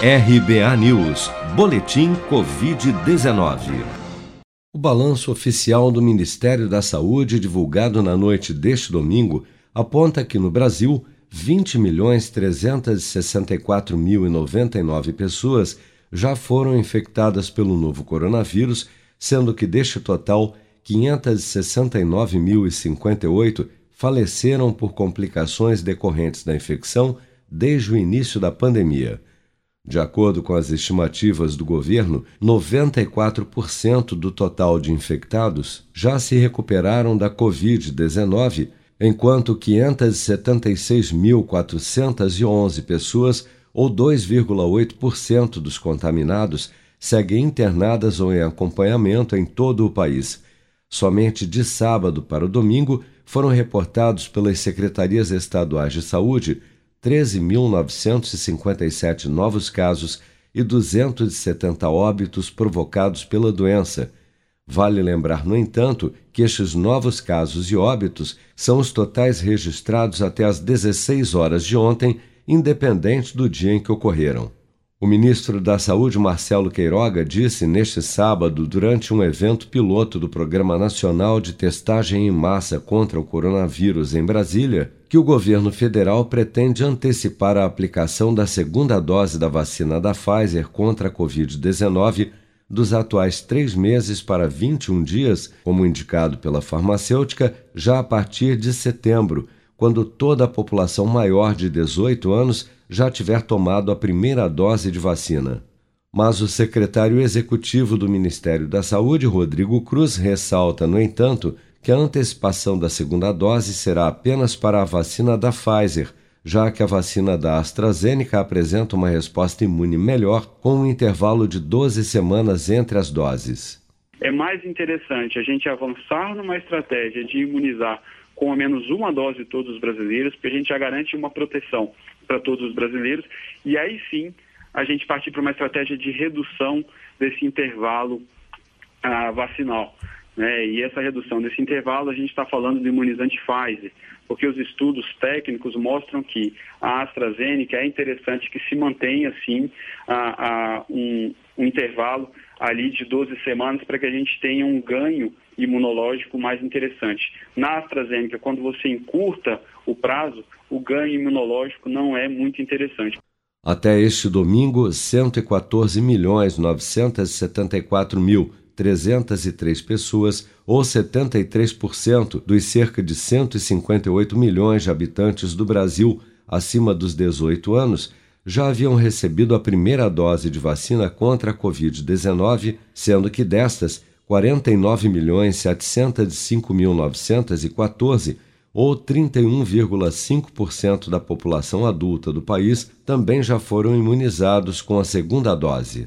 RBA News, Boletim Covid-19. O balanço oficial do Ministério da Saúde, divulgado na noite deste domingo, aponta que no Brasil, 20.364.099 pessoas já foram infectadas pelo novo coronavírus, sendo que deste total, 569.058 faleceram por complicações decorrentes da infecção desde o início da pandemia. De acordo com as estimativas do governo, 94% do total de infectados já se recuperaram da Covid-19, enquanto 576.411 pessoas, ou 2,8% dos contaminados, seguem internadas ou em acompanhamento em todo o país. Somente de sábado para o domingo foram reportados pelas secretarias estaduais de saúde 13.957 novos casos e 270 óbitos provocados pela doença. Vale lembrar, no entanto, que estes novos casos e óbitos são os totais registrados até às 16 horas de ontem, independente do dia em que ocorreram. O ministro da Saúde, Marcelo Queiroga, disse neste sábado, durante um evento piloto do Programa Nacional de Testagem em Massa contra o Coronavírus em Brasília, que o governo federal pretende antecipar a aplicação da segunda dose da vacina da Pfizer contra a Covid-19 dos atuais três meses para 21 dias, como indicado pela farmacêutica, já a partir de setembro, quando toda a população maior de 18 anos já tiver tomado a primeira dose de vacina. Mas o secretário executivo do Ministério da Saúde, Rodrigo Cruz, ressalta, no entanto, que a antecipação da segunda dose será apenas para a vacina da Pfizer, já que a vacina da AstraZeneca apresenta uma resposta imune melhor, com um intervalo de 12 semanas entre as doses. É mais interessante a gente avançar numa estratégia de imunizar com ao menos uma dose todos os brasileiros, porque a gente já garante uma proteção para todos os brasileiros, e aí sim a gente partir para uma estratégia de redução desse intervalo ah, vacinal. Né? E essa redução desse intervalo, a gente está falando do imunizante Pfizer, porque os estudos técnicos mostram que a AstraZeneca é interessante que se mantenha, assim, a, a um, um intervalo ali de 12 semanas para que a gente tenha um ganho imunológico mais interessante. Na AstraZeneca, quando você encurta o prazo, o ganho imunológico não é muito interessante. Até este domingo, 114 milhões 974 mil 303 pessoas, ou 73% dos cerca de 158 milhões de habitantes do Brasil acima dos 18 anos, já haviam recebido a primeira dose de vacina contra a Covid-19, sendo que destas, 49.705.914, ou 31,5% da população adulta do país, também já foram imunizados com a segunda dose.